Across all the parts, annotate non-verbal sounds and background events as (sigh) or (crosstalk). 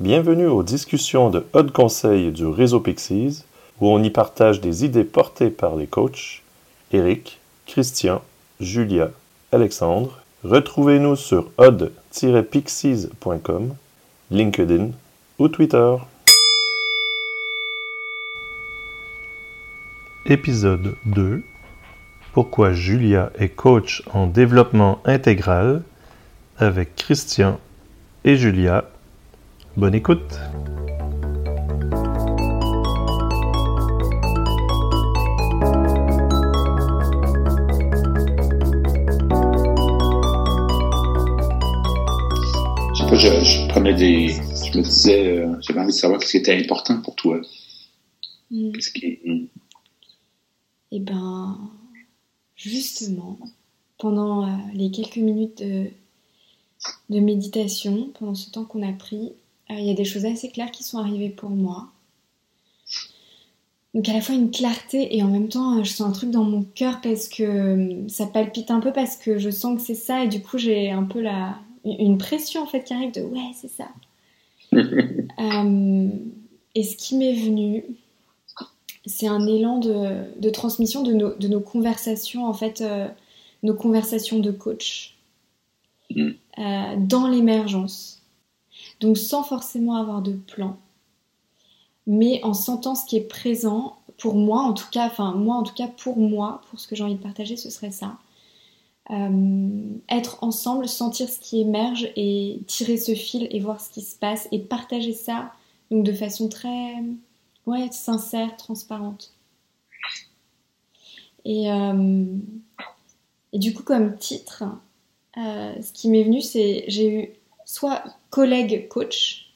Bienvenue aux discussions de Haut Conseil du réseau Pixies, où on y partage des idées portées par les coachs Eric, Christian, Julia, Alexandre. Retrouvez-nous sur odd-pixies.com, LinkedIn ou Twitter. Épisode 2 Pourquoi Julia est coach en développement intégral avec Christian et Julia. Bonne écoute. Je sais pas, je, prenais des. Je me disais, euh, j'avais envie de savoir ce qui était important pour toi. Mm. Qu'est-ce qui. Eh ben, justement, pendant euh, les quelques minutes de, de méditation, pendant ce temps qu'on a pris, euh, il y a des choses assez claires qui sont arrivées pour moi. Donc à la fois une clarté et en même temps, euh, je sens un truc dans mon cœur parce que euh, ça palpite un peu parce que je sens que c'est ça et du coup j'ai un peu la une pression en fait qui arrive de ouais c'est ça. (laughs) Euh, et ce qui m'est venu, c'est un élan de, de transmission de nos, de nos conversations, en fait, euh, nos conversations de coach Mm. euh, dans l'émergence. Donc sans forcément avoir de plan, mais en sentant ce qui est présent pour moi, en tout cas, enfin moi en tout cas pour moi, pour ce que j'ai envie de partager, ce serait ça. Euh, être ensemble, sentir ce qui émerge et tirer ce fil et voir ce qui se passe et partager ça donc de façon très ouais, sincère, transparente. Et, euh, du coup, comme titre, euh, ce qui m'est venu, c'est j'ai eu soit collègue coach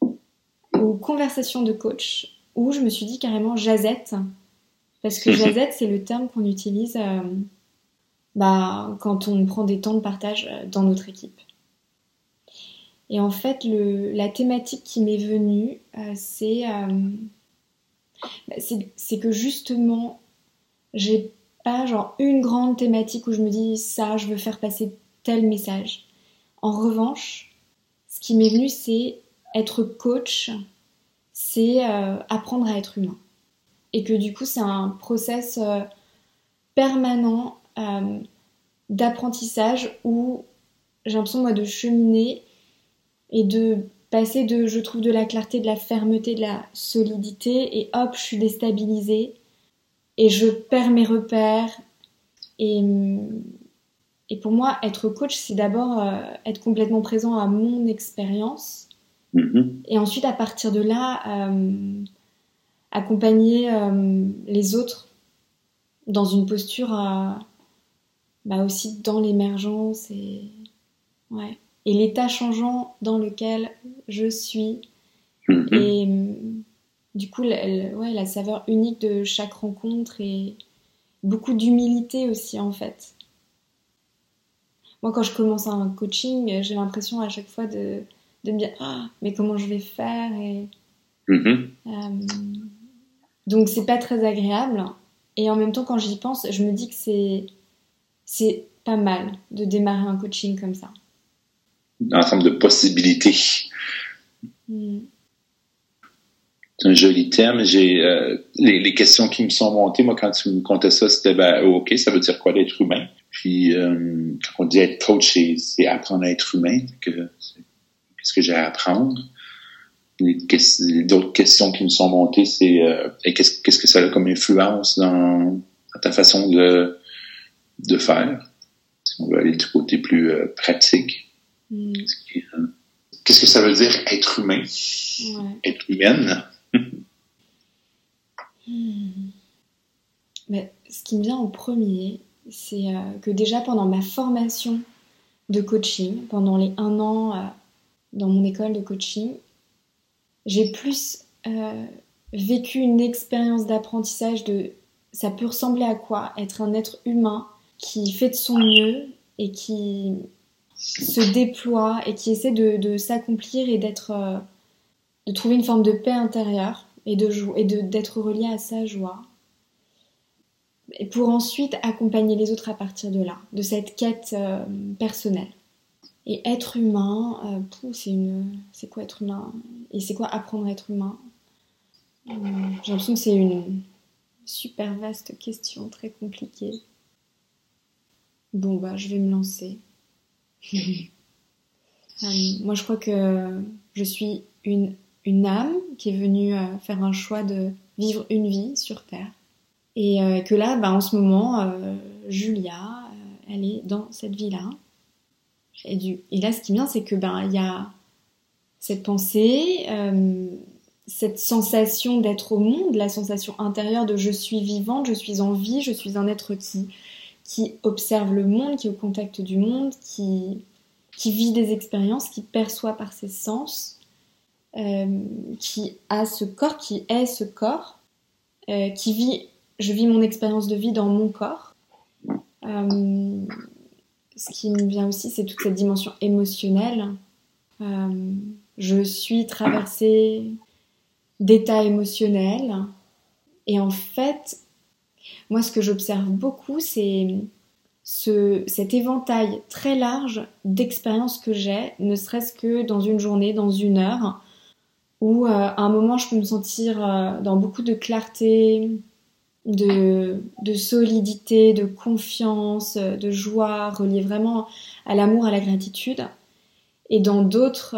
ou conversation de coach, ou je me suis dit carrément jazette, parce que (laughs) jazette, c'est le terme qu'on utilise euh, bah, quand on prend des temps de partage euh, dans notre équipe. Et en fait, le, la thématique qui m'est venue, euh, c'est euh, bah, c'est c'est que justement, j'ai pas genre une grande thématique où je me dis ça, je veux faire passer tel message. En revanche, ce qui m'est venu, c'est être coach, c'est euh, apprendre à être humain. Et que du coup, c'est un process euh, permanent euh, d'apprentissage où j'ai l'impression, moi, de cheminer et de passer de, je trouve, de la clarté, de la fermeté, de la solidité, et hop, je suis déstabilisée, et je perds mes repères. Et pour moi, être coach, c'est d'abord euh, être complètement présent à mon expérience, Mhm. et ensuite, à partir de là, euh, accompagner euh, les autres dans une posture bah aussi dans l'émergence et, ouais. et l'état changeant dans lequel je suis. Mhm. Et du coup, la, la- ouais, la saveur unique de chaque rencontre et beaucoup d'humilité aussi, en fait. Moi, quand je commence un coaching, j'ai l'impression à chaque fois de, de me dire Ah, mais comment je vais faire et, Mhm. euh, Donc, c'est pas très agréable. Et en même temps, quand j'y pense, je me dis que c'est c'est pas mal de démarrer un coaching comme ça. En termes de possibilités. Mm. C'est un joli terme. J'ai euh, les, les questions qui me sont montées, moi, quand tu me contais ça, c'était ben, oh, OK, ça veut dire quoi d'être humain? Puis euh, quand on dit être coach, c'est- apprendre à être humain. Qu'est-ce que j'ai à apprendre? D'autres questions qui me sont montées, c'est euh, qu'est-ce qu'est-ce que ça a comme influence dans, dans ta façon de, de faire? Si on veut aller du côté plus euh, pratique. Mm. Euh, Qu'est-ce que ça veut dire être humain? Ouais. Être humaine? Hmm. Ce qui me vient en premier, c'est euh, que déjà pendant ma formation de coaching, pendant les un an euh, dans mon école de coaching, j'ai plus euh, vécu une expérience d'apprentissage de ça peut ressembler à quoi être un être humain qui fait de son mieux et qui se déploie et qui essaie de, s'accomplir et d'être de trouver une forme de paix intérieure et de et d'être relié à sa joie et pour ensuite accompagner les autres à partir de là de cette quête euh, personnelle Et être humain, c'est une, c'est quoi être humain? Et c'est quoi apprendre à être humain? J'ai l'impression que c'est une super vaste question, très compliquée. Bon bah, je vais me lancer. (laughs) moi, je crois que je suis une une âme qui est venue faire un choix de vivre une vie sur Terre. Et euh, que là, bah, en ce moment, euh, Julia, euh, elle est dans cette vie-là. Et, du... là, ce qui vient, c'est que ben y a cette pensée, cette sensation d'être au monde, la sensation intérieure de je suis vivante, je suis en vie, je suis un être qui, qui observe le monde, qui est au contact du monde, qui, qui vit des expériences, qui perçoit par ses sens, qui a ce corps, qui est ce corps, qui vit je vis mon expérience de vie dans mon corps. Euh, ce qui me vient aussi, c'est toute cette dimension émotionnelle. Euh, je suis traversée d'états émotionnels. Et en fait, moi, ce que j'observe beaucoup, c'est ce, cet éventail très large d'expériences que j'ai, ne serait-ce que dans une journée, dans une heure, où euh, à un moment, je peux me sentir dans beaucoup de clarté, de, solidité, de confiance, de joie, relié vraiment à l'amour, à la gratitude. Et dans d'autres,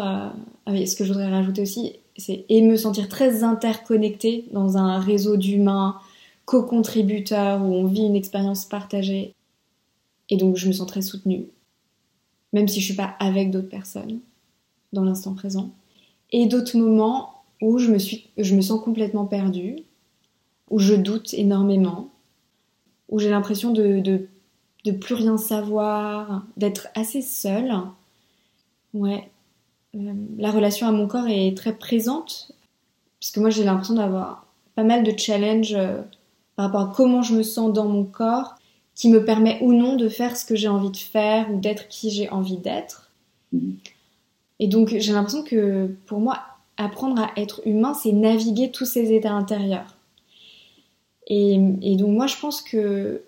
euh, ce que je voudrais rajouter aussi, c'est me sentir très interconnecté dans un réseau d'humains co-contributeurs où on vit une expérience partagée. Et donc je me sens très soutenue, même si je suis pas avec d'autres personnes dans l'instant présent. Et d'autres moments où je me, suis, je me sens complètement perdue, où je doute énormément, où j'ai l'impression de, de, plus rien savoir, d'être assez seule. Ouais. Euh, la relation à mon corps est très présente, parce que moi j'ai l'impression d'avoir pas mal de challenges euh, par rapport à comment je me sens dans mon corps, qui me permet ou non de faire ce que j'ai envie de faire ou d'être qui j'ai envie d'être. Et donc j'ai l'impression que pour moi, apprendre à être humain, c'est naviguer tous ces états intérieurs. Et, donc moi je pense que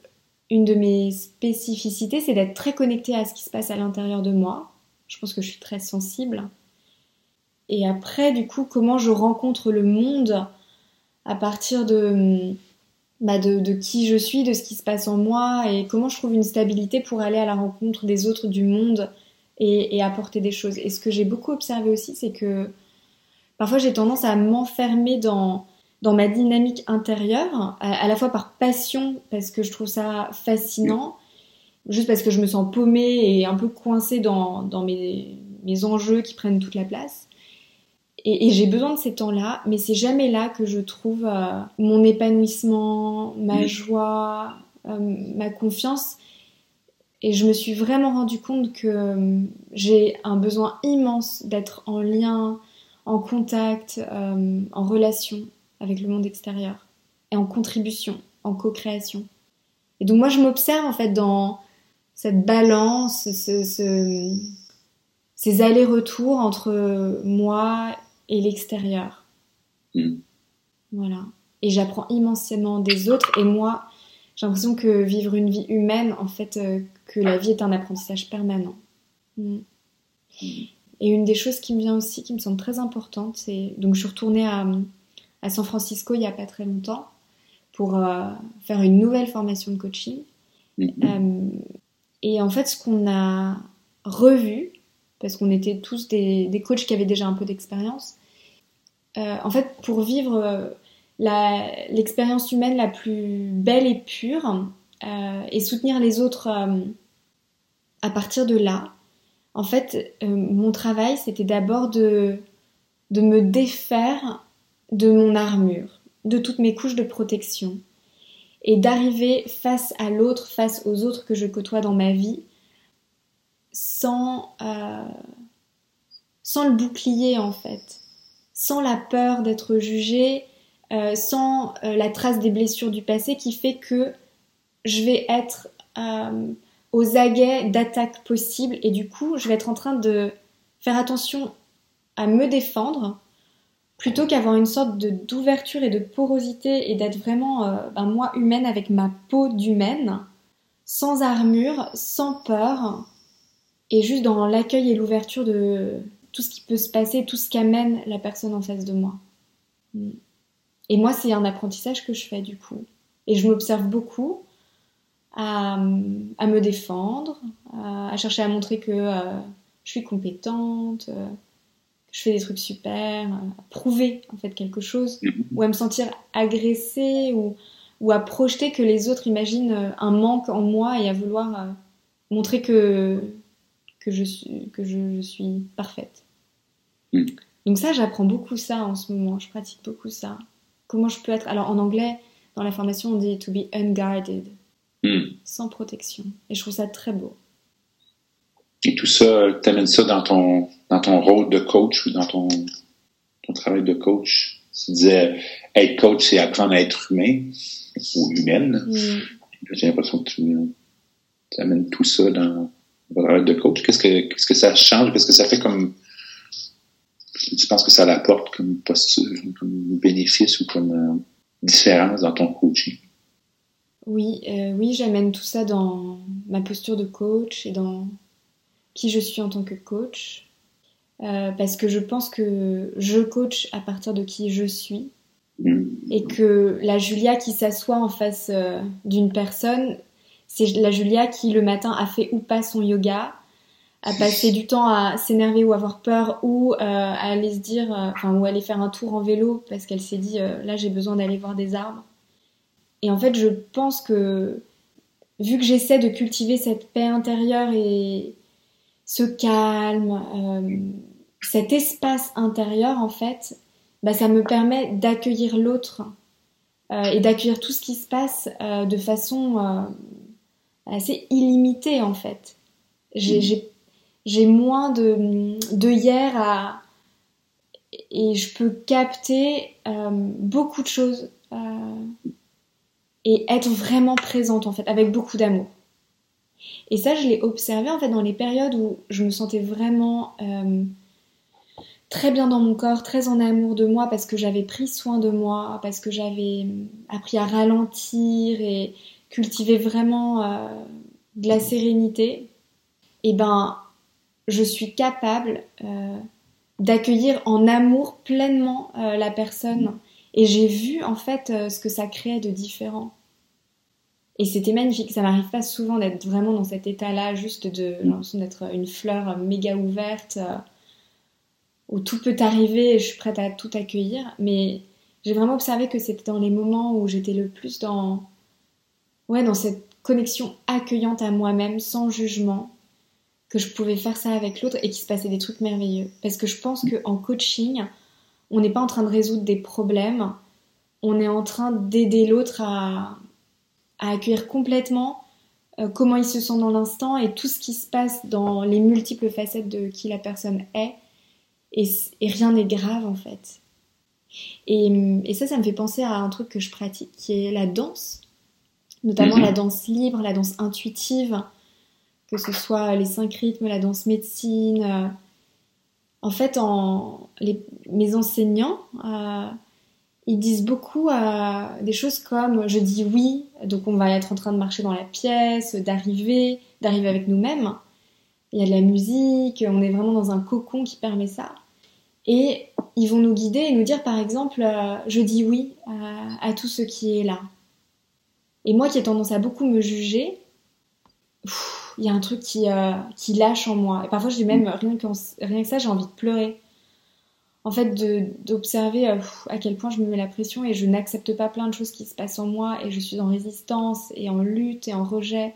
une de mes spécificités c'est d'être très connectée à ce qui se passe à l'intérieur de moi. Je pense que je suis très sensible. Et après du coup comment je rencontre le monde à partir de, bah qui je suis, de ce qui se passe en moi et comment je trouve une stabilité pour aller à la rencontre des autres du monde et, et apporter des choses. Et ce que j'ai beaucoup observé aussi c'est que parfois j'ai tendance à m'enfermer dans dans ma dynamique intérieure, à, la fois par passion, parce que je trouve ça fascinant, juste parce que je me sens paumée et un peu coincée dans, dans mes, mes, enjeux qui prennent toute la place. Et, j'ai besoin de ces temps-là, mais c'est jamais là que je trouve euh, mon épanouissement, ma joie, euh, ma confiance. Et je me suis vraiment rendu compte que euh, j'ai un besoin immense d'être en lien, en contact, en relation avec le monde extérieur et en contribution, en co-création. Et donc moi je m'observe en fait dans cette balance, ce, ces allers-retours entre moi et l'extérieur. Mm. Voilà. Et j'apprends immensément des autres et moi j'ai l'impression que vivre une vie humaine, en fait, euh, que la vie est un apprentissage permanent. Mm. Et une des choses qui me vient aussi, qui me semble très importante, c'est donc je suis retournée à, à San Francisco il n'y a pas très longtemps pour euh, faire une nouvelle formation de coaching. Mm-hmm. Euh, et en fait, ce qu'on a revu, parce qu'on était tous des, des, coachs qui avaient déjà un peu d'expérience, en fait, pour vivre l'expérience humaine la plus belle et pure et soutenir les autres à partir de là, en fait, mon travail, c'était d'abord de, me défaire de mon armure, de toutes mes couches de protection, et d'arriver face à l'autre, face aux autres que je côtoie dans ma vie, sans, euh, sans le bouclier en fait, sans la peur d'être jugée, euh, sans euh, la trace des blessures du passé qui fait que je vais être aux aguets d'attaques possibles et du coup je vais être en train de faire attention à me défendre plutôt qu'avoir une sorte d'ouverture et de porosité et d'être vraiment euh, ben, moi humaine avec ma peau d'humaine, sans armure, sans peur, et juste dans l'accueil et l'ouverture de tout ce qui peut se passer, tout ce qu'amène la personne en face de moi. Mm. Et moi, c'est un apprentissage que je fais du coup. Et je m'observe beaucoup à, me défendre, à, chercher à montrer que euh, je suis compétente, euh, que je fais des trucs super, à prouver en fait quelque chose, mm-hmm. ou à me sentir agressée, ou, ou à projeter que les autres imaginent euh, un manque en moi et à vouloir montrer que, que, je, suis, que je, suis parfaite. Mm. Donc ça, j'apprends beaucoup ça en ce moment, je pratique beaucoup ça. Comment je peux être... Alors en anglais, dans la formation, on dit to be unguarded, mm. sans protection. Et je trouve ça très beau. Et tout ça, tu amènes ça dans ton, dans ton rôle de coach ou dans ton, ton travail de coach? Tu disais, être coach, c'est apprendre à être humain ou humaine. Mm. J'ai l'impression que tu, tu amènes tout ça dans, de coach, qu'est-ce que, qu'est-ce que ça change? Qu'est-ce que ça fait comme, tu penses que ça l'apporte comme posture, comme bénéfice ou comme euh, différence dans ton coaching? Oui, euh, oui, j'amène tout ça dans ma posture de coach et dans qui je suis en tant que coach. Euh, parce que je pense que je coach à partir de qui je suis. Mm. Et que la Julia qui s'assoit en face d'une personne, c'est la Julia qui le matin a fait ou pas son yoga, a passé du temps à s'énerver ou avoir peur ou euh, à aller se dire, euh, enfin, ou aller faire un tour en vélo parce qu'elle s'est dit, euh, là j'ai besoin d'aller voir des arbres. Et en fait, je pense que vu que j'essaie de cultiver cette paix intérieure et ce calme, cet espace intérieur, en fait, bah, ça me permet d'accueillir l'autre et d'accueillir tout ce qui se passe de façon assez illimité en fait. J'ai mmh. moins de, de hier à, et je peux capter euh, beaucoup de choses euh, et être vraiment présente en fait avec beaucoup d'amour. Et ça, je l'ai observé en fait dans les périodes où je me sentais vraiment euh, très bien dans mon corps, très en amour de moi parce que j'avais pris soin de moi, parce que j'avais appris à ralentir et, cultiver vraiment de la sérénité, et ben, je suis capable euh, d'accueillir en amour pleinement euh, la personne. Et j'ai vu en fait ce que ça créait de différent. Et c'était magnifique. Ça m'arrive pas souvent d'être vraiment dans cet état-là, juste de l'impression d'être une fleur méga ouverte, où tout peut arriver et je suis prête à tout accueillir. Mais j'ai vraiment observé que c'était dans les moments où j'étais le plus dans ouais, dans cette connexion accueillante à moi-même, sans jugement, que je pouvais faire ça avec l'autre et qu'il se passait des trucs merveilleux. Parce que je pense qu'en coaching, on n'est pas en train de résoudre des problèmes, on est en train d'aider l'autre à, accueillir complètement euh, comment il se sent dans l'instant et tout ce qui se passe dans les multiples facettes de qui la personne est. Et, rien n'est grave en fait. Et, et, ça, ça me fait penser à un truc que je pratique qui est la danse notamment la mhm. danse libre, la danse intuitive, que ce soit les cinq rythmes, la danse médecine. Euh. En fait, en, mes enseignants, euh, ils disent beaucoup euh, des choses comme je dis oui, donc on va être en train de marcher dans la pièce, d'arriver, d'arriver avec nous-mêmes. Il y a de la musique, on est vraiment dans un cocon qui permet ça. Et ils vont nous guider et nous dire par exemple, je dis oui à tout ce qui est là. Et moi qui ai tendance à beaucoup me juger, il y a un truc qui, euh, qui lâche en moi. Et parfois, je dis même, rien que, rien que ça, j'ai envie de pleurer. En fait, d'observer euh, à quel point je me mets la pression et je n'accepte pas plein de choses qui se passent en moi et je suis en résistance et en lutte et en rejet.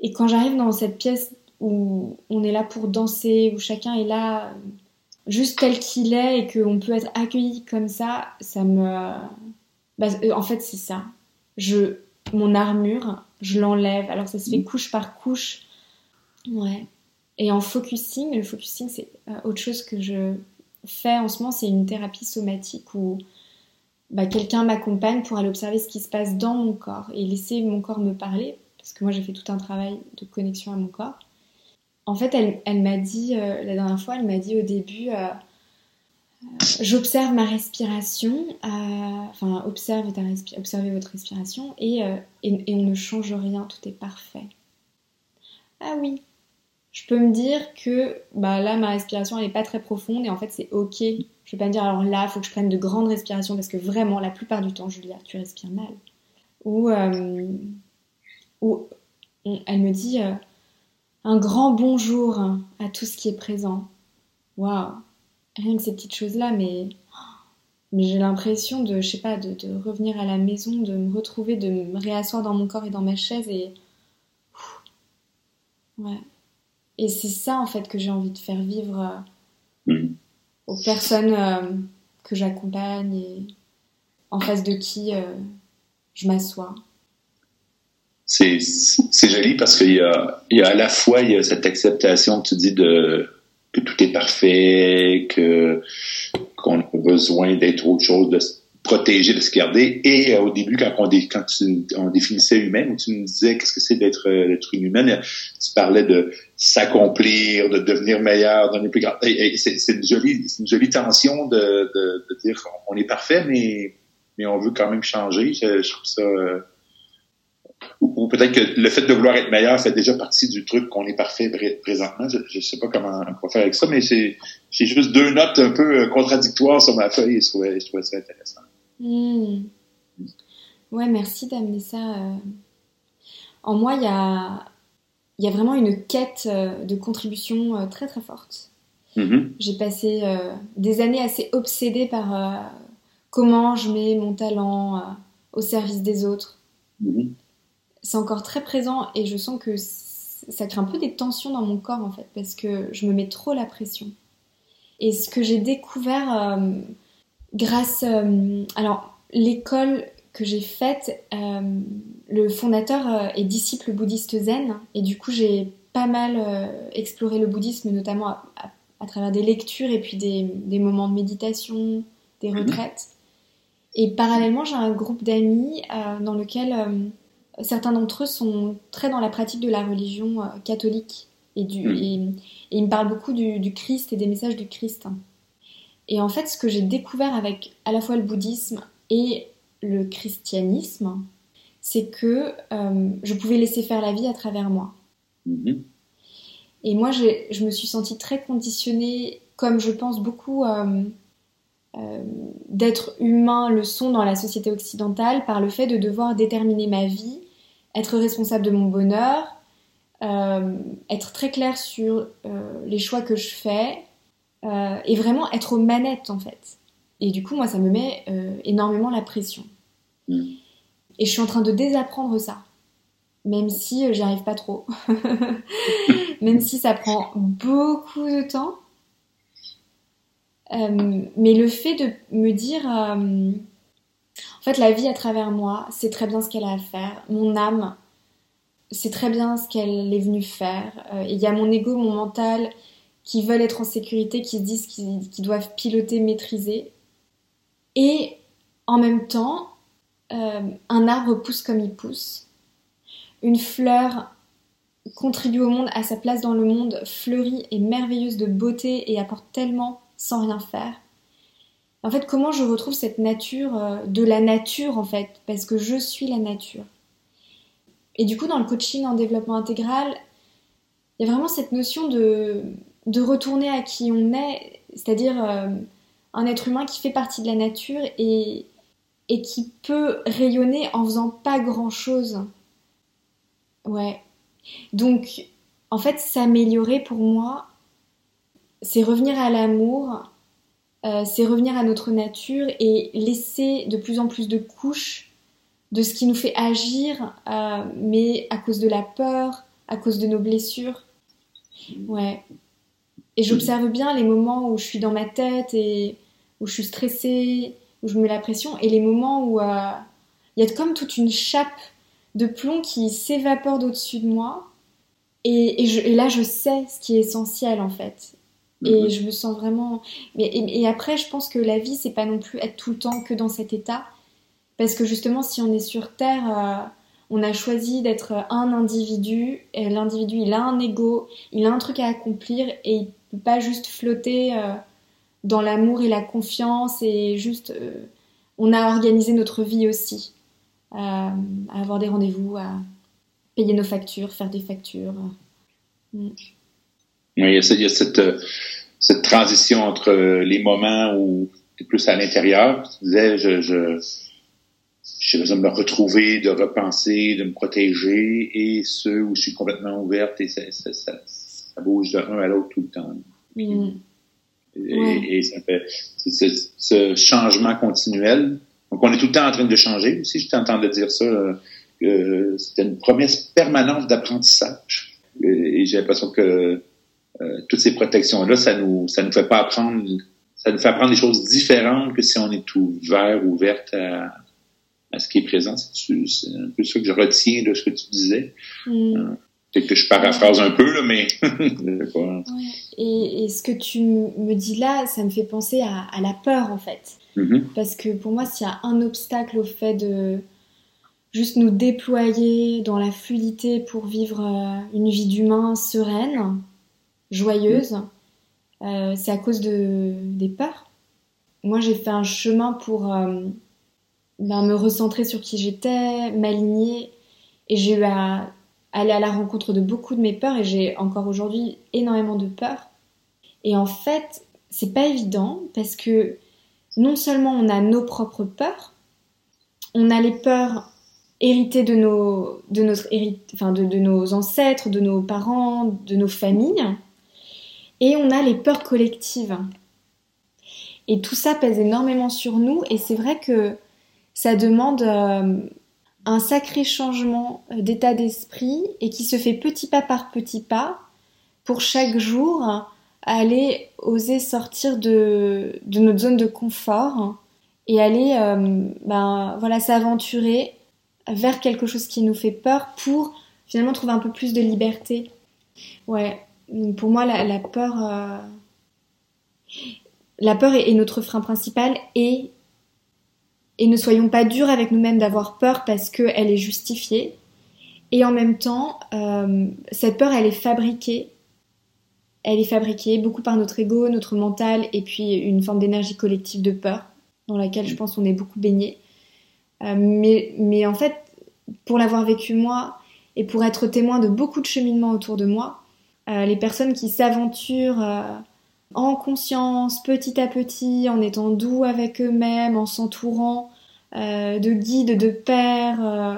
Et quand j'arrive dans cette pièce où on est là pour danser, où chacun est là euh, juste tel qu'il est et qu'on peut être accueilli comme ça, ça me... Bah, en fait, c'est ça je, mon armure, je l'enlève. Alors ça se fait mm. couche par couche. Ouais. Et en focusing, le focusing c'est euh, autre chose que je fais en ce moment, c'est une thérapie somatique où bah, quelqu'un m'accompagne pour aller observer ce qui se passe dans mon corps et laisser mon corps me parler, parce que moi j'ai fait tout un travail de connexion à mon corps. En fait, elle, elle m'a dit, euh, la dernière fois, elle m'a dit au début, euh, J'observe ma respiration, euh, enfin observez votre respiration et, euh, et, on ne change rien, tout est parfait. Ah oui, je peux me dire que bah là ma respiration elle est pas très profonde et en fait c'est ok. Je vais pas me dire alors là il faut que je prenne de grandes respirations parce que vraiment la plupart du temps Julia tu respires mal. Ou euh, elle me dit un grand bonjour à tout ce qui est présent. Waouh rien que ces petites choses là mais mais j'ai l'impression de je sais pas de, de, revenir à la maison, de me retrouver, de me réasseoir dans mon corps et dans ma chaise et ouais. Et c'est ça, en fait, que j'ai envie de faire vivre euh, mm. aux personnes euh, que j'accompagne et en face de qui euh, je m'assois. C'est joli parce qu'il y a, il y a à la fois il y a cette acceptation, tu dis, de, que tout est parfait, que qu'on a besoin d'être autre chose, de protéger, de se garder. Et euh, au début, quand on, définissait humain, tu nous disais qu'est-ce que c'est d'être euh, une humaine, tu parlais de s'accomplir, de devenir meilleur, devenir plus grand. C'est une jolie, une jolie tension de, de, dire on est parfait, mais mais on veut quand même changer. Je, je trouve ça. Euh, ou, peut-être que le fait de vouloir être meilleur fait déjà partie du truc qu'on est parfait présentement. Je, ne sais pas comment on va faire avec ça, mais c'est j'ai juste deux notes un peu contradictoires sur ma feuille et je trouvais, je trouvais ça intéressant. Hmm. Ouais, merci d'amener ça. Euh. En moi, il y a, y a vraiment une quête euh, de contribution euh, très très forte. Mm-hmm. J'ai passé des années assez obsédée par comment je mets mon talent au service des autres. C'est encore très présent et je sens que ça crée un peu des tensions dans mon corps en fait parce que je me mets trop la pression. Et ce que j'ai découvert grâce. Euh, alors, l'école que j'ai faite, euh, le fondateur euh, est disciple bouddhiste zen, et du coup, j'ai pas mal exploré le bouddhisme, notamment à, travers des lectures et puis des, moments de méditation, des mhm. retraites. Et parallèlement, j'ai un groupe d'amis dans lequel certains d'entre eux sont très dans la pratique de la religion catholique. Et, du, mhm. et, ils me parlent beaucoup du, du, Christ et des messages du Christ. Et en fait, ce que j'ai découvert avec à la fois le bouddhisme et le christianisme, c'est que euh, je pouvais laisser faire la vie à travers moi. Mm-hmm. Et moi, je me suis sentie très conditionnée, comme je pense beaucoup euh, euh, d'être humain le sont dans la société occidentale, par le fait de devoir déterminer ma vie, être responsable de mon bonheur, être très clair sur les choix que je fais, euh, et vraiment être aux manettes en fait. Et du coup, moi, ça me met euh, énormément la pression. Mm. Et je suis en train de désapprendre ça, même si euh, j'y arrive pas trop, (laughs) même si ça prend beaucoup de temps. mais le fait de me dire, fait, la vie à travers moi, c'est très bien ce qu'elle a à faire. Mon âme, c'est très bien ce qu'elle est venue faire. Il y a mon ego, mon mental qui veulent être en sécurité, qui se disent qu'ils doivent piloter, maîtriser. Et en même temps, euh, un arbre pousse comme il pousse. Une fleur contribue au monde, à sa place dans le monde, fleurit et merveilleuse de beauté et apporte tellement sans rien faire. En fait, comment je retrouve cette nature euh, de la nature en fait, parce que je suis la nature. Et du coup, dans le coaching en développement intégral, il y a vraiment cette notion de de retourner à qui on est, c'est-à-dire euh, un être humain qui fait partie de la nature et, et qui peut rayonner en faisant pas grand-chose. Ouais. Donc, en fait, s'améliorer pour moi, c'est revenir à l'amour, euh, c'est revenir à notre nature et laisser de plus en plus de couches de ce qui nous fait agir, euh, mais à cause de la peur, à cause de nos blessures. Ouais. Et j'observe bien les moments où je suis dans ma tête et où je suis stressée, où je mets la pression, et les moments où euh, il y a comme toute une chape de plomb qui s'évapore d'au-dessus de moi. Et, là, je sais ce qui est essentiel en fait. Et mhm. je me sens vraiment. Mais, et, après, je pense que la vie, c'est pas non plus être tout le temps que dans cet état. Parce que justement, si on est sur Terre, euh, on a choisi d'être un individu. Et l'individu, il a un ego, il a un truc à accomplir et il pas juste flotter euh, dans l'amour et la confiance et juste euh, on a organisé notre vie aussi à avoir des rendez-vous à payer nos factures faire des factures mm. Oui, il y a, cette, cette transition entre les moments où tu es plus à l'intérieur. Tu disais, je, je, j'ai besoin de me retrouver, de repenser, de me protéger, et ceux où je suis complètement ouverte et ça, ça, ça, ça bouge de un à l'autre tout le temps. Mm. Et, et, ça fait ce, ce, changement continuel. Donc, on est tout le temps en train de changer. Si je t'entends dire ça, euh, c'était une promesse permanente d'apprentissage. Et, j'ai l'impression que euh, toutes ces protections-là, ça nous, ça nous fait pas apprendre, ça nous fait apprendre des choses différentes que si on est ouvert, ouverte à, à ce qui est présent. C'est un peu ça que je retiens de ce que tu disais. Mm. Euh, Peut-être que je paraphrase un peu, là, mais. (laughs) et, et, ce que tu me dis là, ça me fait penser à, à la peur, en fait. Mm-hmm. Parce que pour moi, s'il y a un obstacle au fait de juste nous déployer dans la fluidité pour vivre euh, une vie d'humain sereine, joyeuse, euh, c'est à cause de, des peurs. Moi, j'ai fait un chemin pour euh, ben, me recentrer sur qui j'étais, m'aligner, et j'ai eu à aller à la rencontre de beaucoup de mes peurs et j'ai encore aujourd'hui énormément de peurs. Et en fait, c'est pas évident parce que non seulement on a nos propres peurs, on a les peurs héritées de nos, de, notre, enfin de, de nos ancêtres, de nos parents, de nos familles, et on a les peurs collectives. Et tout ça pèse énormément sur nous et c'est vrai que ça demande euh, un sacré changement euh, d'état d'esprit et qui se fait petit pas par petit pas pour chaque jour aller oser sortir de, de notre zone de confort et aller euh, ben, voilà, s'aventurer vers quelque chose qui nous fait peur pour finalement trouver un peu plus de liberté. Ouais, pour moi, la, peur, euh, la peur est, est, notre frein principal et ne soyons pas durs avec nous-mêmes d'avoir peur parce qu'elle est justifiée. Et en même temps, euh, cette peur, elle est fabriquée. Elle est fabriquée beaucoup par notre ego, notre mental, et puis une forme d'énergie collective de peur, dans laquelle je pense on est beaucoup baigné. Euh, mais, mais en fait, pour l'avoir vécu moi, et pour être témoin de beaucoup de cheminements autour de moi, euh, les personnes qui s'aventurent en conscience, petit à petit, en étant doux avec eux-mêmes, en s'entourant euh, de guides, de pères, euh,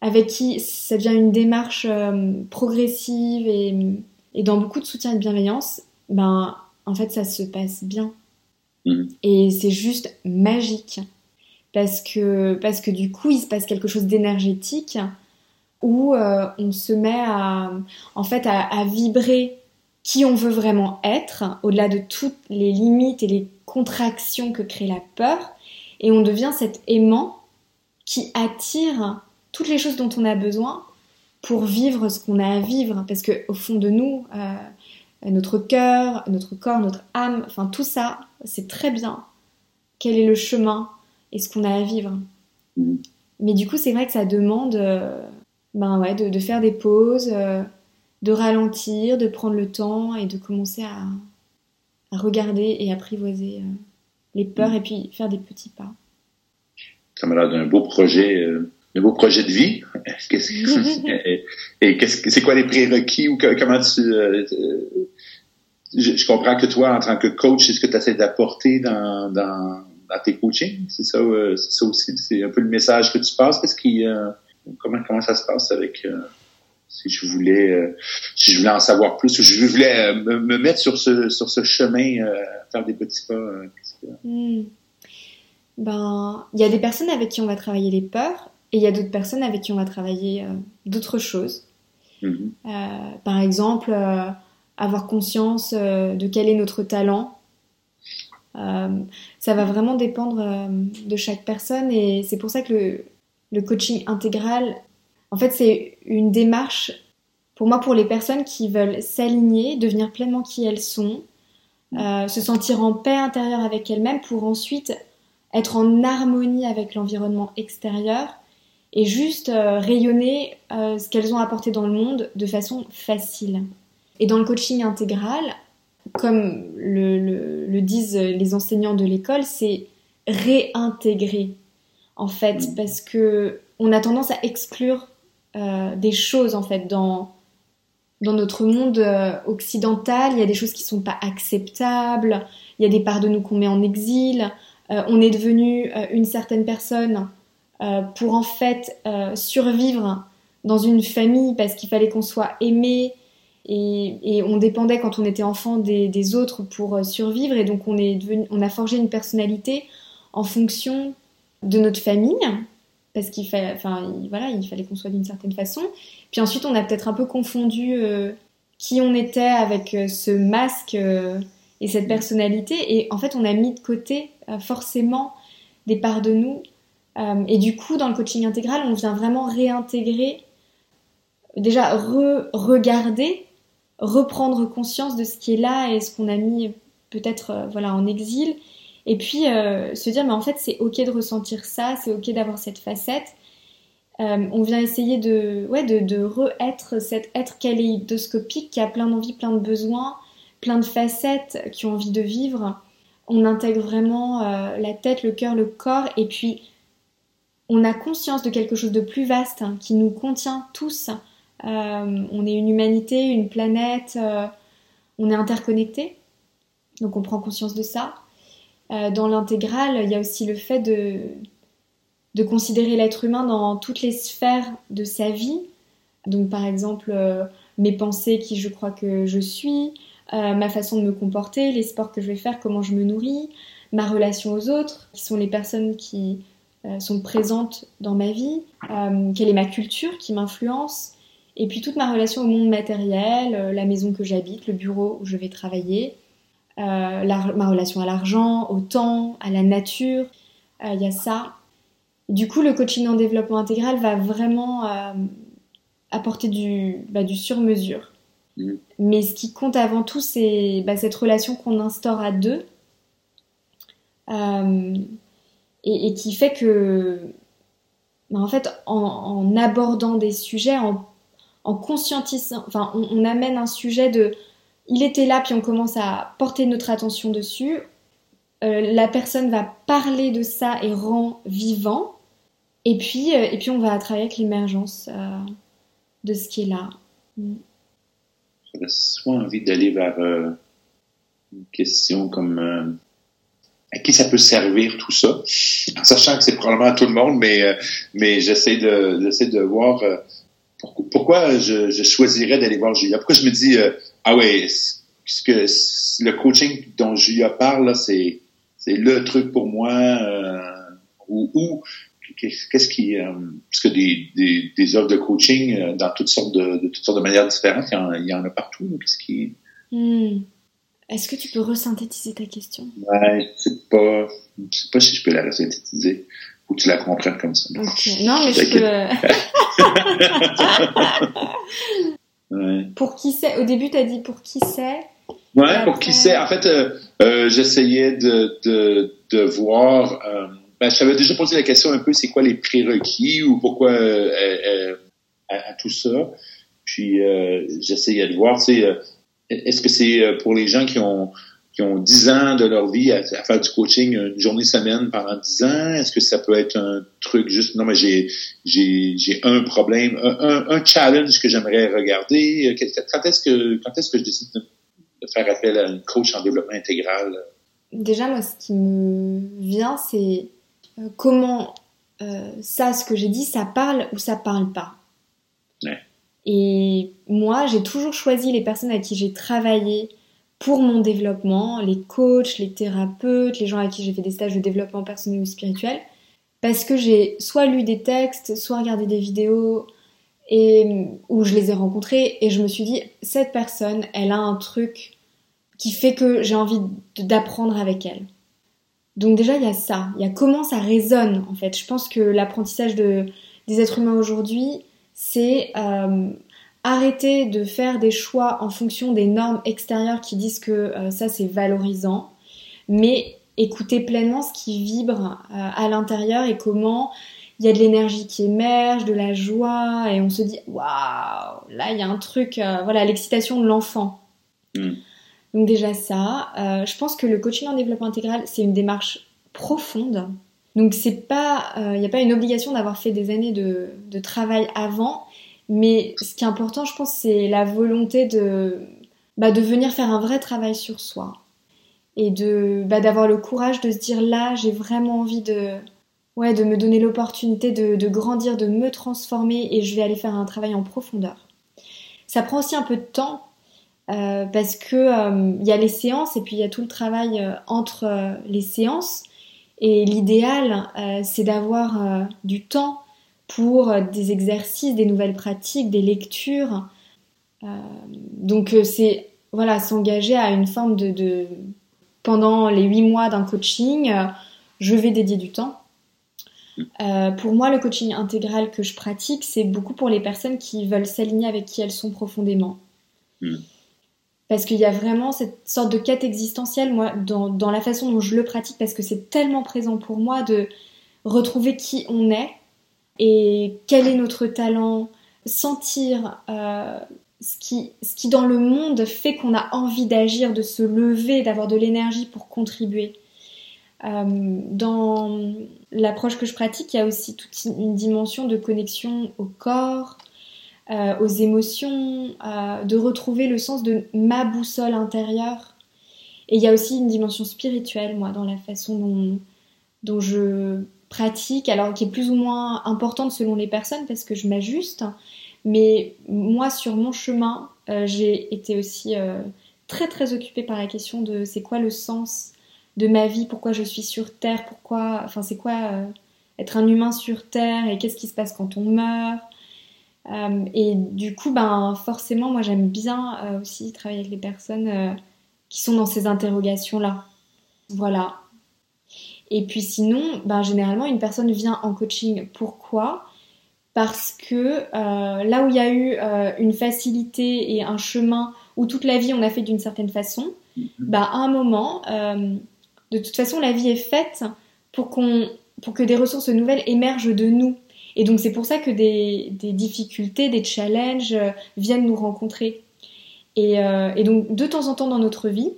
avec qui ça devient une démarche euh, progressive et, dans beaucoup de soutien et de bienveillance, ben en fait ça se passe bien. Mhm. Et c'est juste magique. Parce que, parce que du coup, il se passe quelque chose d'énergétique où on se met à, en fait, à vibrer qui on veut vraiment être, au-delà de toutes les limites et les contractions que crée la peur, et on devient cet aimant qui attire toutes les choses dont on a besoin pour vivre ce qu'on a à vivre, parce que au fond de nous, euh, notre cœur, notre corps, notre âme, enfin tout ça, c'est très bien. Quel est le chemin et ce qu'on a à vivre? Mm. Mais du coup, c'est vrai que ça demande, euh, ben ouais, de, faire des pauses. Euh, de ralentir, de prendre le temps et de commencer à, regarder et apprivoiser euh, les peurs et puis faire des petits pas. Ça m'a l'air d'un beau projet, euh, un beau projet de vie. (laughs) (laughs) et, qu'est-ce que c'est quoi les prérequis ou comment tu euh, je, comprends que toi, en tant que coach, c'est ce que tu essaies d'apporter dans, dans, tes coachings. C'est ça, c'est ça aussi. C'est un peu le message que tu passes. Qu'est-ce qui, comment, comment ça se passe avec si je voulais euh, si je voulais en savoir plus ou je voulais euh, me, mettre sur ce sur ce chemin euh, faire des petits pas hmm. ben il y a des personnes avec qui on va travailler les peurs et il y a d'autres personnes avec qui on va travailler d'autres choses mm-hmm. par exemple avoir conscience de quel est notre talent ça va vraiment dépendre de chaque personne et c'est pour ça que le, le coaching intégral en fait, c'est une démarche, pour moi, pour les personnes qui veulent s'aligner, devenir pleinement qui elles sont, euh, se sentir en paix intérieure avec elles-mêmes pour ensuite être en harmonie avec l'environnement extérieur et juste euh, rayonner euh, ce qu'elles ont apporté dans le monde de façon facile. Et dans le coaching intégral, comme le, disent les enseignants de l'école, c'est réintégrer en fait, parce que on a tendance à exclure euh, des choses en fait dans dans notre monde euh, occidental, il y a des choses qui sont pas acceptables, il y a des parts de nous qu'on met en exil, euh, on est devenu une certaine personne pour en fait survivre dans une famille parce qu'il fallait qu'on soit aimé. Et, on dépendait quand on était enfant des, autres pour survivre. Et donc on, est devenu, on a forgé une personnalité en fonction de notre famille parce qu'il fallait, voilà, il fallait qu'on soit d'une certaine façon. Puis ensuite, on a peut-être un peu confondu euh, qui on était avec euh, ce masque euh, et cette personnalité, et en fait, on a mis de côté forcément des parts de nous. et du coup, dans le coaching intégral, on vient vraiment réintégrer, déjà re-regarder, reprendre conscience de ce qui est là et ce qu'on a mis peut-être voilà en exil et puis euh, se dire, mais en fait, c'est ok de ressentir ça, c'est ok d'avoir cette facette. Euh, on vient essayer de, ouais, de, re-être cet être kaléidoscopique qui a plein d'envies, plein de besoins, plein de facettes, qui ont envie de vivre. On intègre vraiment euh, la tête, le cœur, le corps, et puis on a conscience de quelque chose de plus vaste hein, qui nous contient tous. on est une humanité, une planète, on est interconnectés, donc on prend conscience de ça. Euh, dans l'intégrale, il y a aussi le fait de, de considérer l'être humain dans toutes les sphères de sa vie. Donc par exemple, euh, mes pensées, qui je crois que je suis, euh, ma façon de me comporter, les sports que je vais faire, comment je me nourris, ma relation aux autres, qui sont les personnes qui sont présentes dans ma vie, quelle est ma culture qui m'influence, et puis toute ma relation au monde matériel, la maison que j'habite, le bureau où je vais travailler, euh, ma relation à l'argent, au temps, à la nature. Euh, il y a ça. Du coup, le coaching en développement intégral va vraiment euh, apporter du, bah, du sur-mesure. Mm. Mais ce qui compte avant tout, c'est bah, cette relation qu'on instaure à deux et, qui fait que, bah, en fait, en, abordant des sujets, en, conscientisant, enfin, on, amène un sujet de il était là, puis on commence à porter notre attention dessus. Euh, la personne va parler de ça et rend vivant. Et puis, euh, et puis on va travailler avec l'émergence euh, de ce qui est là. Mm. J'aurais soit envie d'aller vers une question comme à qui ça peut servir tout ça, en sachant que c'est probablement à tout le monde, mais, mais j'essaie de, de voir pourquoi je, je choisirais d'aller voir Julia? Pourquoi je me dis ah ouais, ce que le coaching dont Julia parle, c'est c'est le truc pour moi. Euh, ou, qu'est-ce qui euh, parce que des, des, des, offres de coaching euh, dans toutes sortes de, de, toutes sortes de manières différentes, il y en, il y en a partout. Qu'est-ce qui hmm. Est-ce que tu peux resynthétiser ta question? Ouais, c'est pas, je sais pas si je peux la resynthétiser ou tu la comprennes comme ça. Non mais je peux. (laughs) (laughs) Pour qui c'est Au début, tu as dit pour qui c'est? Ouais, pour qui c'est. En fait, euh, euh, j'essayais de, de, de, voir. Euh, ben, je t'avais déjà posé la question un peu c'est quoi les prérequis ou pourquoi à, tout ça? Puis j'essayais de voir, est-ce que c'est pour les gens qui ont qui ont 10 ans de leur vie à, faire du coaching une journée semaine pendant 10 ans? Est-ce que ça peut être un truc juste, non, mais j'ai, j'ai, j'ai un problème, un, un, challenge que j'aimerais regarder? Quand est-ce que, quand est-ce que je décide de, faire appel à une coach en développement intégral? Déjà, moi, ce qui me vient, c'est euh, comment euh, ça, ce que j'ai dit, ça parle ou ça parle pas. Et moi, j'ai toujours choisi les personnes à qui j'ai travaillé pour mon développement, les coachs, les thérapeutes, les gens à qui j'ai fait des stages de développement personnel ou spirituel, parce que j'ai soit lu des textes, soit regardé des vidéos, et où je les ai rencontrés, et je me suis dit, cette personne, elle a un truc qui fait que j'ai envie d'apprendre avec elle. Donc déjà, il y a ça, il y a comment ça résonne, en fait. Je pense que l'apprentissage de, des êtres humains aujourd'hui, c'est... Euh, arrêter de faire des choix en fonction des normes extérieures qui disent que euh, ça c'est valorisant, mais écouter pleinement ce qui vibre euh, à l'intérieur et comment il y a de l'énergie qui émerge, de la joie, et on se dit waouh, là il y a un truc, euh, voilà, l'excitation de l'enfant. Mm. Donc déjà ça, je pense que le coaching en développement intégral c'est une démarche profonde. Donc c'est pas, il n'y a pas une obligation d'avoir fait des années de, de travail avant, Mais ce qui est important, je pense, c'est la volonté de, bah, de venir faire un vrai travail sur soi. Et de, bah, d'avoir le courage de se dire là, j'ai vraiment envie de, ouais, de me donner l'opportunité de, de, grandir, de me transformer et je vais aller faire un travail en profondeur. Ça prend aussi un peu de temps euh, parce que euh, y a les séances et puis il y a tout le travail euh, entre les séances. Et l'idéal, c'est d'avoir du temps pour des exercices, des nouvelles pratiques, des lectures. donc c'est voilà s'engager à une forme de, de pendant les huit mois d'un coaching, je vais dédier du temps. Euh, pour moi, le coaching intégral que je pratique, c'est beaucoup pour les personnes qui veulent s'aligner avec qui elles sont profondément. Hmm. Parce qu'il y a vraiment cette sorte de quête existentielle, moi, dans, dans la façon dont je le pratique, parce que c'est tellement présent pour moi de retrouver qui on est et quel est notre talent, sentir euh, ce, qui, ce qui dans le monde fait qu'on a envie d'agir, de se lever, d'avoir de l'énergie pour contribuer. Euh, dans l'approche que je pratique, il y a aussi toute une dimension de connexion au corps, euh, aux émotions, de retrouver le sens de ma boussole intérieure. Et il y a aussi une dimension spirituelle, moi, dans la façon dont, dont je pratique, alors qui est plus ou moins importante selon les personnes parce que je m'ajuste. Mais moi, sur mon chemin, j'ai été aussi très très occupée par la question de c'est quoi le sens de ma vie, pourquoi je suis sur Terre, pourquoi, enfin c'est quoi euh, être un humain sur Terre et qu'est-ce qui se passe quand on meurt. Euh, et du coup, ben forcément, moi j'aime bien euh, aussi travailler avec les personnes qui sont dans ces interrogations-là. Voilà. Et puis sinon, ben, généralement, une personne vient en coaching. Pourquoi? Parce que là où il y a eu une facilité et un chemin où toute la vie on a fait d'une certaine façon, mm-hmm. ben, à un moment, de toute façon, la vie est faite pour, qu'on, pour que des ressources nouvelles émergent de nous. Et donc c'est pour ça que des, difficultés, des challenges euh, viennent nous rencontrer. Euh, et, donc de temps en temps dans notre vie,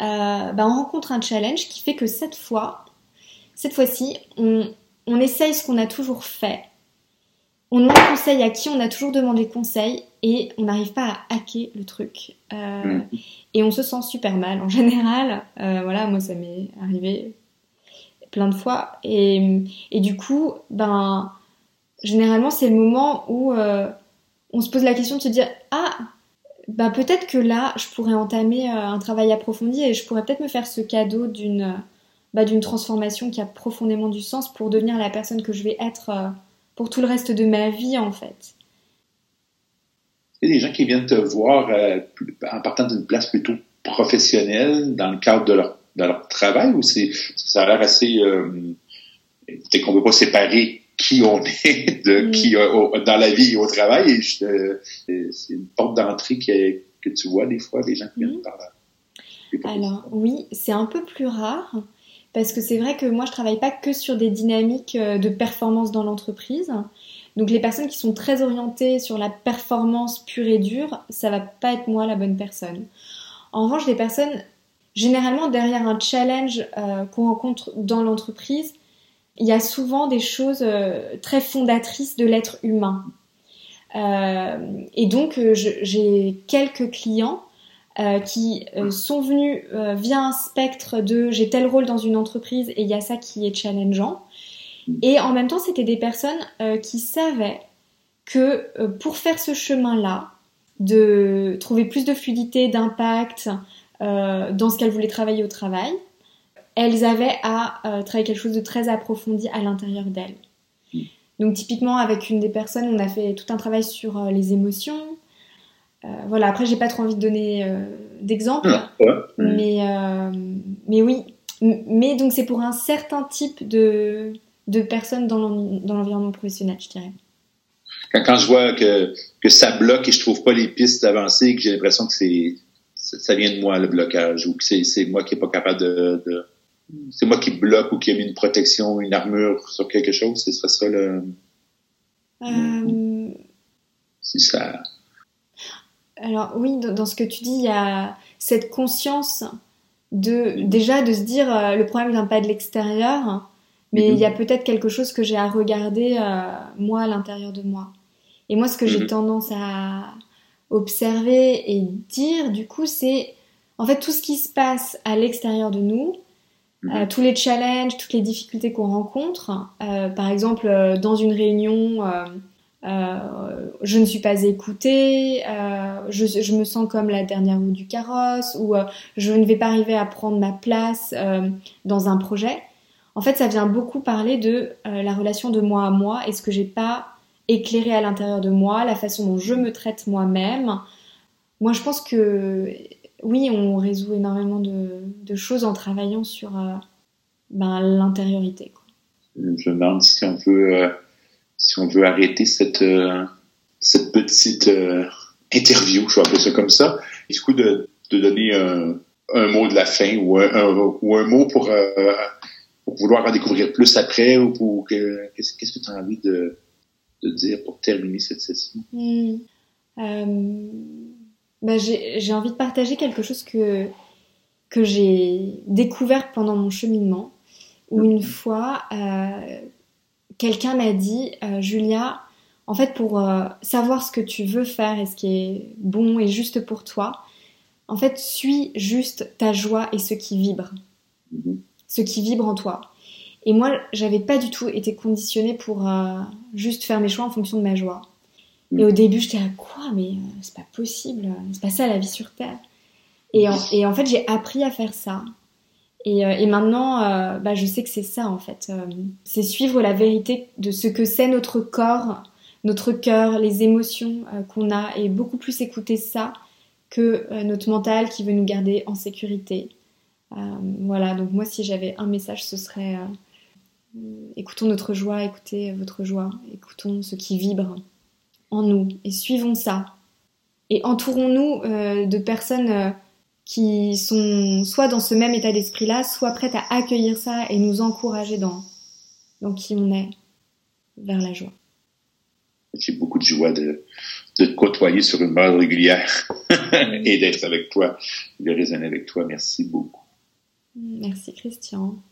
euh, bah, on rencontre un challenge qui fait que cette fois, cette fois-ci, on, on essaye ce qu'on a toujours fait. On demande conseil à qui on a toujours demandé conseil et on n'arrive pas à hacker le truc. Mm et on se sent super mal en (laughs) général. Euh, voilà, moi ça m'est arrivé plein de fois. Et, du coup, ben, généralement c'est le moment où euh, on se pose la question de se dire ah ben peut-être que là je pourrais entamer euh, un travail approfondi et je pourrais peut-être me faire ce cadeau d'une bah, d'une transformation qui a profondément du sens pour devenir la personne que je vais être pour tout le reste de ma vie en fait. Il y a des gens qui viennent te voir euh, en partant d'une place plutôt professionnelle dans le cadre de leur, de leur travail ou c'est ça a l'air assez euh, qu'on ne peut pas séparer qui on est (laughs) de mm. qui dans la vie et au travail et euh, c'est une porte d'entrée que, que, tu vois des fois des gens qui viennent mm. par là. Alors oui, c'est un peu plus rare parce que c'est vrai que moi je travaille pas que sur des dynamiques euh, de performance dans l'entreprise. Donc les personnes qui sont très orientées sur la performance pure et dure, ça va pas être moi la bonne personne. En revanche, des personnes, généralement derrière un challenge euh, qu'on rencontre dans l'entreprise, il y a souvent des choses euh, très fondatrices de l'être humain. Et donc j'ai quelques clients qui sont venus via un spectre de j'ai tel rôle dans une entreprise et il y a ça qui est challengeant. Et en même temps, c'était des personnes euh, qui savaient que euh, pour faire ce chemin-là, de trouver plus de fluidité, d'impact euh, dans ce qu'elles voulaient travailler au travail, elles avaient à travailler quelque chose de très approfondi à l'intérieur d'elles. Donc typiquement avec une des personnes, on a fait tout un travail sur les émotions. Voilà, après j'ai pas trop envie de donner d'exemples, mais, mais oui. Mais donc c'est pour un certain type de, de personnes dans l'environnement professionnel, je dirais. Quand, je vois que, que ça bloque et je trouve pas les pistes avancées, que j'ai l'impression que c'est ça vient de moi le blocage ou que c'est moi qui est pas capable de, c'est moi qui bloque ou qui a mis une protection, une armure sur quelque chose, ce serait ça le. Euh... Si ça. Alors oui, dans, ce que tu dis, il y a cette conscience de déjà de se dire euh, le problème vient pas de l'extérieur, mais il y a peut-être quelque chose que j'ai à regarder euh, moi à l'intérieur de moi. Et moi, ce que j'ai Mhm. tendance à observer et dire, du coup, c'est en fait tout ce qui se passe à l'extérieur de nous, Mhm. euh, tous les challenges, toutes les difficultés qu'on rencontre. par exemple, dans une réunion, euh, je ne suis pas écoutée, euh, je, me sens comme la dernière roue du carrosse, ou euh, je ne vais pas arriver à prendre ma place dans un projet. En fait, ça vient beaucoup parler de la relation de moi à moi et ce que j'ai pas éclairé à l'intérieur de moi, la façon dont je me traite moi-même. Moi, je pense que oui, on résout énormément de, choses en travaillant sur ben, l'intériorité. Je me demande si on euh, si on veut arrêter cette, euh, cette petite euh, interview, je vais appeler ça comme ça. Et du coup, de, de donner un, un mot de la fin ou un, un- ou un mot pour, euh, pour vouloir en découvrir plus après ou pour que, qu'est-ce, que tu as envie de, de dire pour terminer cette session? Hmm. Bah, j'ai j'ai envie de partager quelque chose que, que j'ai découvert pendant mon cheminement, où une fois, euh, quelqu'un m'a dit, euh, Julia, en fait, pour euh, savoir ce que tu veux faire et ce qui est bon et juste pour toi, en fait, suis juste ta joie et ce qui vibre, Mhm. ce qui vibre en toi. Et moi, j'avais pas du tout été conditionnée pour euh, juste faire mes choix en fonction de ma joie. Et au début, j'étais là, quoi Mais c'est pas possible, c'est pas ça la vie sur Terre. Et en, et en fait, j'ai appris à faire ça. Et, euh, et maintenant, euh, bah, je sais que c'est ça, en fait. Euh, c'est suivre la vérité de ce que c'est notre corps, notre cœur, les émotions qu'on a, et beaucoup plus écouter ça que notre mental qui veut nous garder en sécurité. Voilà, donc moi, si j'avais un message, ce serait écoutons notre joie, écoutez votre joie, écoutons ce qui vibre en nous et suivons ça. Et entourons-nous de personnes qui sont soit dans ce même état d'esprit-là, soit prêtes à accueillir ça et nous encourager dans, dans qui on est, vers la joie. J'ai beaucoup de joie de, de te côtoyer sur une base régulière (laughs) et d'être avec toi, de raisonner avec toi. Merci beaucoup. Merci Christian.